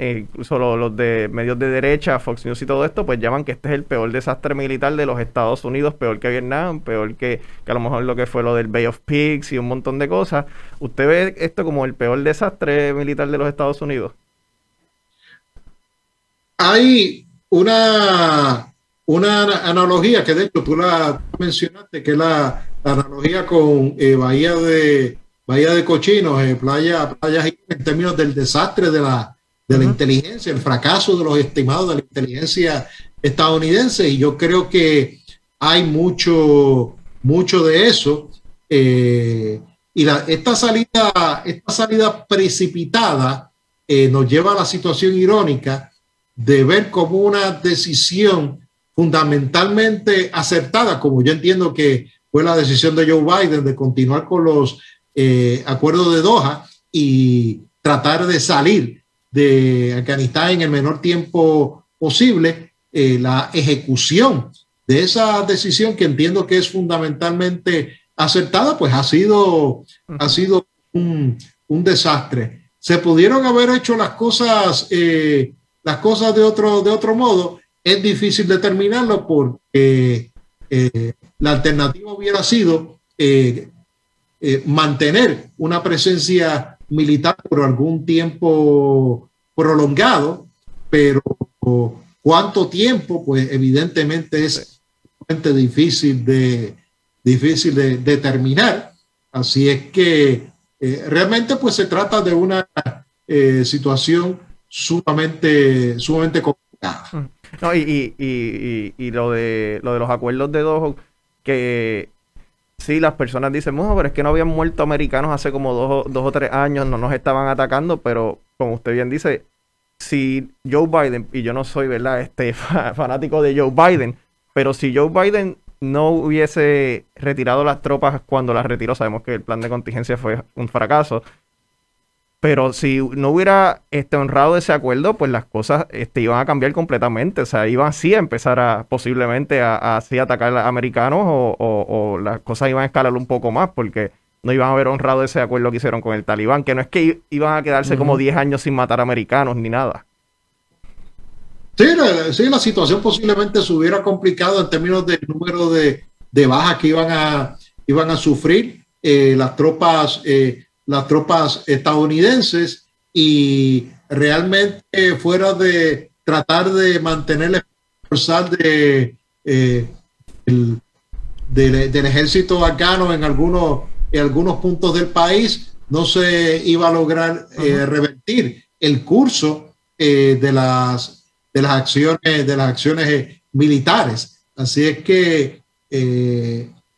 [SPEAKER 2] eh, incluso los, de medios de derecha, Fox News y todo esto, pues llaman que este es el peor desastre militar de los Estados Unidos, peor que Vietnam, peor que, a lo mejor lo que fue lo del Bay of Pigs y un montón de cosas. ¿Usted ve esto como el peor desastre militar de los Estados Unidos?
[SPEAKER 3] Hay una, una analogía que de hecho tú la mencionaste, que es la, analogía con eh, Bahía de Bahía de Cochinos, eh, playa, playa en términos del desastre de la de la inteligencia, el fracaso de los estimados de la inteligencia estadounidense. Y yo creo que hay mucho, mucho de eso. Eh, y la, esta, salida, esta salida precipitada eh, nos lleva a la situación irónica de ver como una decisión fundamentalmente acertada, como yo entiendo que fue la decisión de Joe Biden de continuar con los eh, acuerdos de Doha y tratar de salir de Afganistán en el menor tiempo posible, eh, la ejecución de esa decisión que entiendo que es fundamentalmente acertada, pues ha sido, ha sido un, desastre. Se pudieron haber hecho las cosas, eh, las cosas de otro, de otro modo. Es difícil determinarlo porque eh, la alternativa hubiera sido mantener una presencia militar por algún tiempo prolongado, pero cuánto tiempo, pues evidentemente es difícil de, difícil de determinar. Así es que eh, realmente pues se trata de una eh, situación sumamente, sumamente complicada. Mm.
[SPEAKER 2] No, y, y, y, lo, de, lo de los acuerdos de dos que Sí, las personas dicen, pero es que no habían muerto americanos hace como dos, o tres años, no nos estaban atacando, pero como usted bien dice, si Joe Biden, y yo no soy, ¿verdad?, este fanático de Joe Biden, pero si Joe Biden no hubiese retirado las tropas cuando las retiró, sabemos que el plan de contingencia fue un fracaso, pero si no hubiera este, honrado ese acuerdo, pues las cosas este, iban a cambiar completamente. O sea, iban así a empezar a posiblemente a, así atacar a americanos o, las cosas iban a escalar un poco más porque no iban a haber honrado ese acuerdo que hicieron con el talibán, que no es que iban a quedarse como 10 años sin matar americanos ni nada.
[SPEAKER 3] Sí la, sí, la situación posiblemente se hubiera complicado en términos del número de, bajas que iban a, iban a sufrir eh, las tropas. Eh, las tropas estadounidenses y realmente fuera de tratar de mantener el de, eh, del, ejército afgano en algunos, en algunos puntos del país, no se iba a lograr eh, revertir el curso eh, de, las, de las acciones, de las acciones militares. Así es que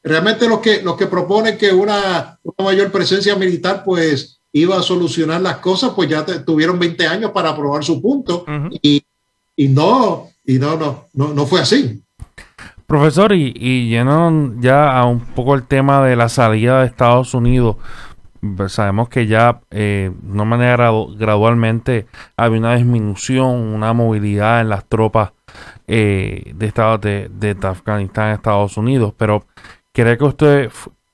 [SPEAKER 3] realmente los que, los que proponen que una, mayor presencia militar, pues iba a solucionar las cosas, pues ya tuvieron 20 años para probar su punto y, y, no, y no, no, no, no fue así.
[SPEAKER 1] Profesor, y, y lleno ya a un poco el tema de la salida de Estados Unidos, pues sabemos que ya eh, de una manera gradualmente había una disminución, una movilidad en las tropas eh, de, Estados, de, de Afganistán a Estados Unidos, pero ¿cree que usted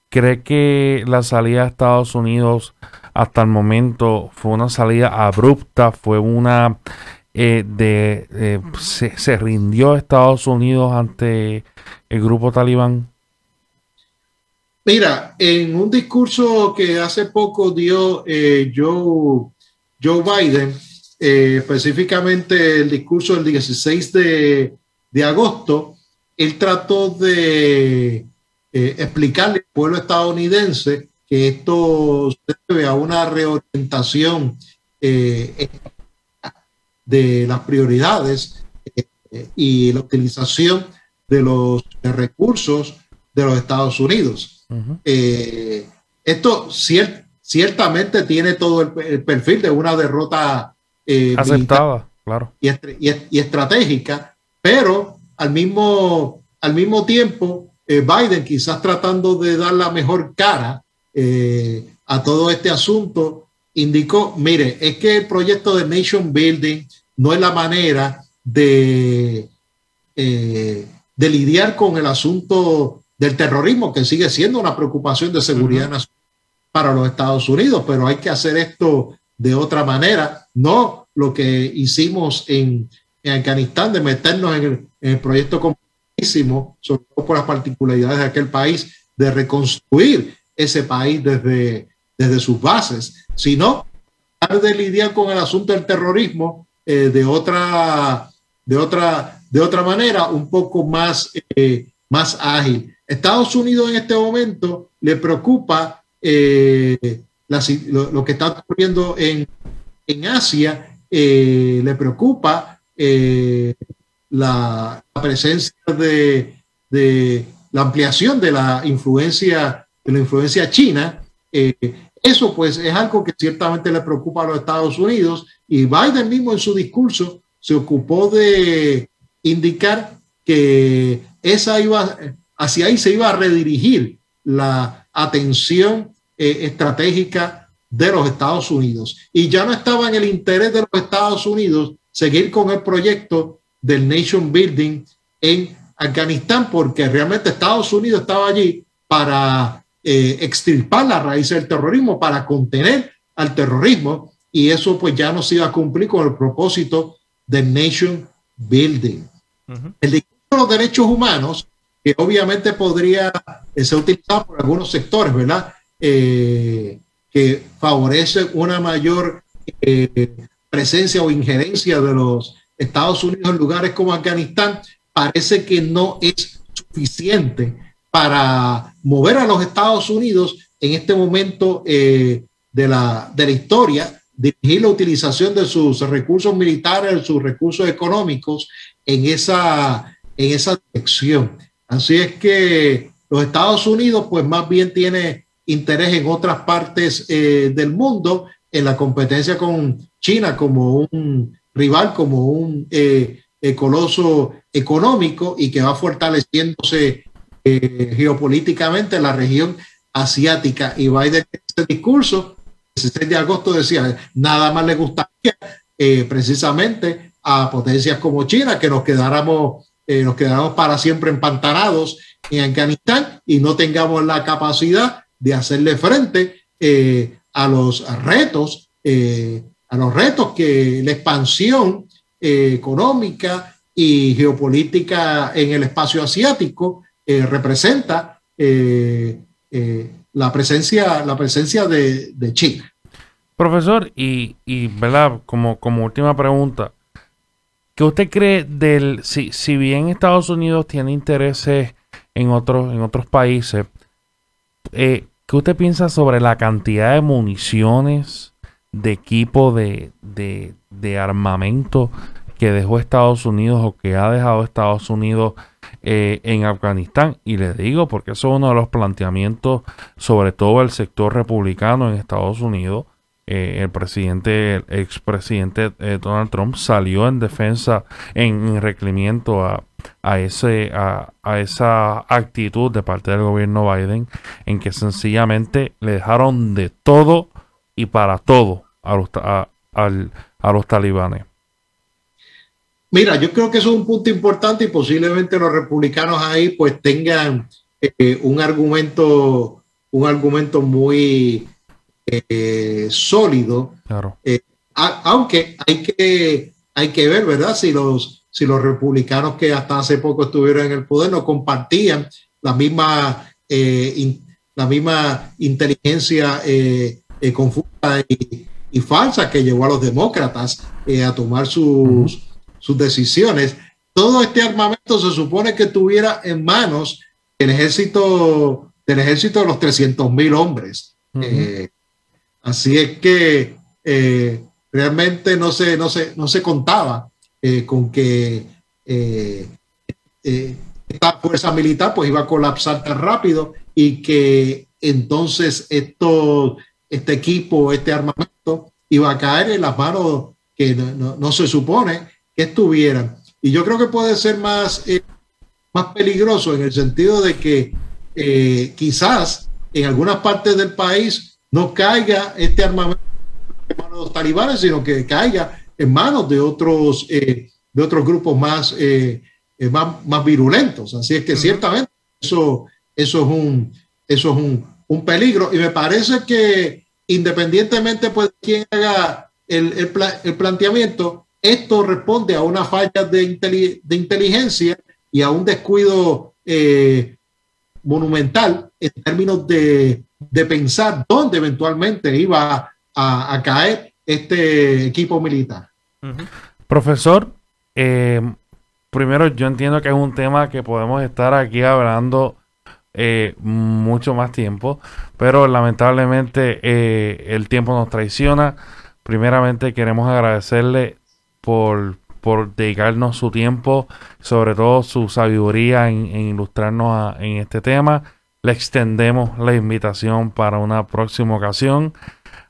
[SPEAKER 1] cree que la salida de Estados Unidos hasta el momento fue una salida abrupta, fue una eh, de eh, se, rindió Estados Unidos ante el grupo talibán?
[SPEAKER 3] Mira, en un discurso que hace poco dio eh, Joe, Joe Biden, específicamente el discurso del 16 de, de agosto, él trató de explicarle al pueblo estadounidense que esto se debe a una reorientación eh, de las prioridades eh, y la utilización de los recursos de los Estados Unidos. Eh, esto ciertamente tiene todo el, perfil de una derrota
[SPEAKER 1] aceptada, claro.
[SPEAKER 3] Y, y, estratégica, pero al mismo, al mismo tiempo, Biden quizás tratando de dar la mejor cara a todo este asunto, indicó, mire, es que el proyecto de Nation Building no es la manera de, eh, de lidiar con el asunto del terrorismo, que sigue siendo una preocupación de seguridad nacional para los Estados Unidos, pero hay que hacer esto de otra manera, no lo que hicimos en, Afganistán, de meternos en el, proyecto sobre todo por las particularidades de aquel país, de reconstruir ese país desde, desde sus bases, sino de lidiar con el asunto del terrorismo eh, de, otra, de, otra, de otra manera, un poco más, eh, más ágil. Estados Unidos en este momento le preocupa eh, lo, que está ocurriendo en, en Asia, le preocupa la, presencia de, de, la ampliación de la influencia, de la influencia china. eso pues es algo que ciertamente le preocupa a los Estados Unidos y Biden mismo en su discurso se ocupó de indicar que esa iba, hacia ahí se iba a redirigir la atención eh, estratégica de los Estados Unidos. Y ya no estaba en el interés de los Estados Unidos seguir con el proyecto del Nation Building en Afganistán, porque realmente Estados Unidos estaba allí para eh, extirpar la raíz del terrorismo, para contener al terrorismo y eso pues ya no se iba a cumplir con el propósito del nation building. El discurso de los derechos humanos, que obviamente podría ser utilizado por algunos sectores, ¿verdad? Eh, que favorece una mayor eh, presencia o injerencia de los Estados Unidos en lugares como Afganistán, parece que no es suficiente para mover a los Estados Unidos en este momento eh, de, la, de la historia dirigir la utilización de sus recursos militares, sus recursos económicos en esa, en esa dirección. Así es que los Estados Unidos, pues más bien tiene interés en otras partes eh, del mundo, en la competencia con China como un rival, como un eh, coloso económico y que va fortaleciéndose eh, geopolíticamente en la región asiática. Y Biden, este discurso, 16 de agosto decía, nada más le gustaría eh, precisamente a potencias como China que nos quedáramos, eh, nos quedáramos para siempre empantanados en Afganistán y no tengamos la capacidad de hacerle frente eh, a los retos, a los retos que la expansión económica y geopolítica en el espacio asiático representa la presencia, la presencia de, China.
[SPEAKER 1] Profesor, y, y ¿verdad? Como, como última pregunta, ¿qué usted cree del, si, si bien Estados Unidos tiene intereses en otros, en otros países, eh, ¿qué usted piensa sobre la cantidad de municiones, de equipo, de, de, de armamento que dejó Estados Unidos o que ha dejado Estados Unidos eh, en Afganistán. Y le digo porque eso es uno de los planteamientos, sobre todo el sector republicano en Estados Unidos, eh, el presidente, el expresidente eh, Donald Trump salió en defensa, en, en requerimiento a, a, ese, a, a esa actitud de parte del gobierno Biden, en que sencillamente le dejaron de todo y para todo a los, a, al- a los talibanes.
[SPEAKER 3] Mira, yo creo que eso es un punto importante y posiblemente los republicanos ahí pues tengan eh, un argumento, un argumento muy eh, sólido,
[SPEAKER 1] Claro.
[SPEAKER 3] A- aunque hay que, hay que ver, ¿verdad? Si los, si los republicanos que hasta hace poco estuvieron en el poder no compartían la misma, eh, in- la misma inteligencia eh, confusa y, y falsa que llevó a los demócratas eh, a tomar sus, sus decisiones. Todo este armamento se supone que estuviera en manos del ejército, del ejército de los 300 mil hombres. Eh, así es que realmente no se, no se, no se contaba con que esta fuerza militar pues iba a colapsar tan rápido y que entonces esto, este equipo, este armamento iba a caer en las manos que no, no- no se supone que estuvieran. Y yo creo que puede ser más, eh, más peligroso en el sentido de que eh, quizás en algunas partes del país no caiga este armamento en manos de los talibanes, sino que caiga en manos de otros, eh, de otros grupos más, eh, eh, más, más virulentos. Así es que
[SPEAKER 2] Ujú.
[SPEAKER 3] ciertamente eso, eso es, un, eso es un, un peligro. Y me parece que independientemente pues, de quién haga el, el el planteamiento, esto responde a una falla de, inteli- de inteligencia y a un descuido eh, monumental en términos de, de pensar dónde eventualmente iba a, caer este equipo militar.
[SPEAKER 1] Profesor, eh, primero yo entiendo que es un tema que podemos estar aquí hablando eh, mucho más tiempo, pero lamentablemente eh, el tiempo nos traiciona. Primeramente queremos agradecerle por, por dedicarnos su tiempo, sobre todo su sabiduría en, en ilustrarnos a- en este tema. Le extendemos la invitación para una próxima ocasión.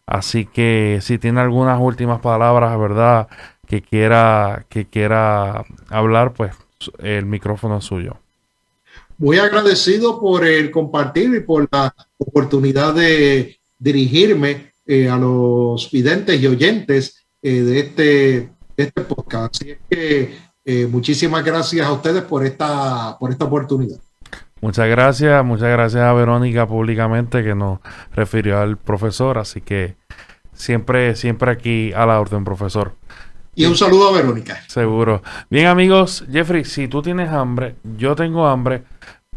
[SPEAKER 1] Así que si tiene algunas últimas palabras, ¿verdad? Que quiera, que quiera hablar, pues el micrófono es suyo.
[SPEAKER 3] Muy agradecido por el compartir y por la oportunidad de dirigirme eh, a los videntes y oyentes eh, de, este, este podcast. Así es que eh, muchísimas gracias a ustedes por esta, por esta oportunidad.
[SPEAKER 1] Muchas gracias, muchas gracias a Verónica públicamente que nos refirió al profesor, así que siempre, siempre aquí a la orden, profesor.
[SPEAKER 3] Y un saludo a Verónica.
[SPEAKER 1] Seguro. Bien, amigos, Jeffrey, si tú tienes hambre, yo tengo hambre,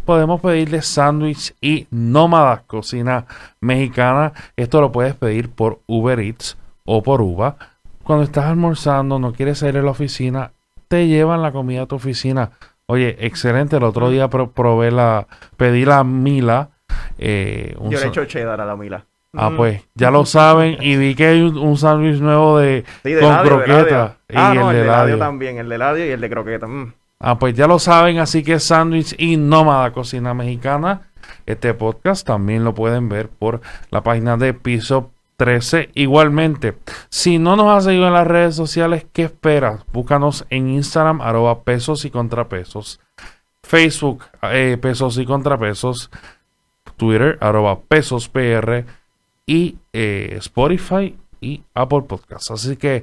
[SPEAKER 1] podemos pedirle sándwich y nómadas cocina mexicana. Esto lo puedes pedir por Uber Eats o por Uva. Cuando estás almorzando, no quieres salir de la oficina, te llevan la comida a tu oficina. Oye, excelente. El otro día pro- probé la, pedí la Mila. eh, un
[SPEAKER 2] Yo le echo cheddar a la mila.
[SPEAKER 1] Ah,
[SPEAKER 2] Mm.
[SPEAKER 1] pues ya lo saben. Y vi que hay un, un sándwich nuevo de,
[SPEAKER 2] Sí, de
[SPEAKER 1] con
[SPEAKER 2] Eladio, de
[SPEAKER 1] croqueta. Y
[SPEAKER 2] Ah, no,
[SPEAKER 1] el
[SPEAKER 2] el
[SPEAKER 1] de Eladio.
[SPEAKER 2] también, el de Eladio y el de croqueta. mm.
[SPEAKER 1] Ah, pues ya lo saben, así que sándwich y nómada cocina mexicana. Este podcast también lo pueden ver por la página de Piso 13. Igualmente, si no nos has seguido en las redes sociales, ¿qué esperas? Búscanos en Instagram, arroba pesos y contrapesos. Facebook, eh, pesos y contrapesos. Twitter, arroba pesos PR. Y eh, Spotify y Apple Podcasts. Así que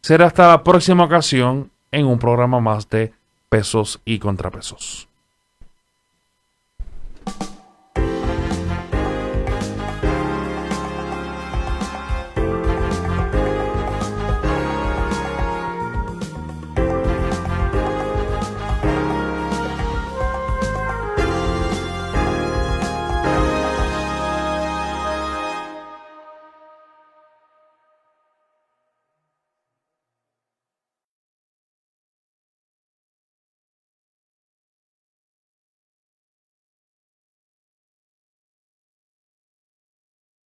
[SPEAKER 1] será hasta la próxima ocasión en un programa más de pesos y contrapesos.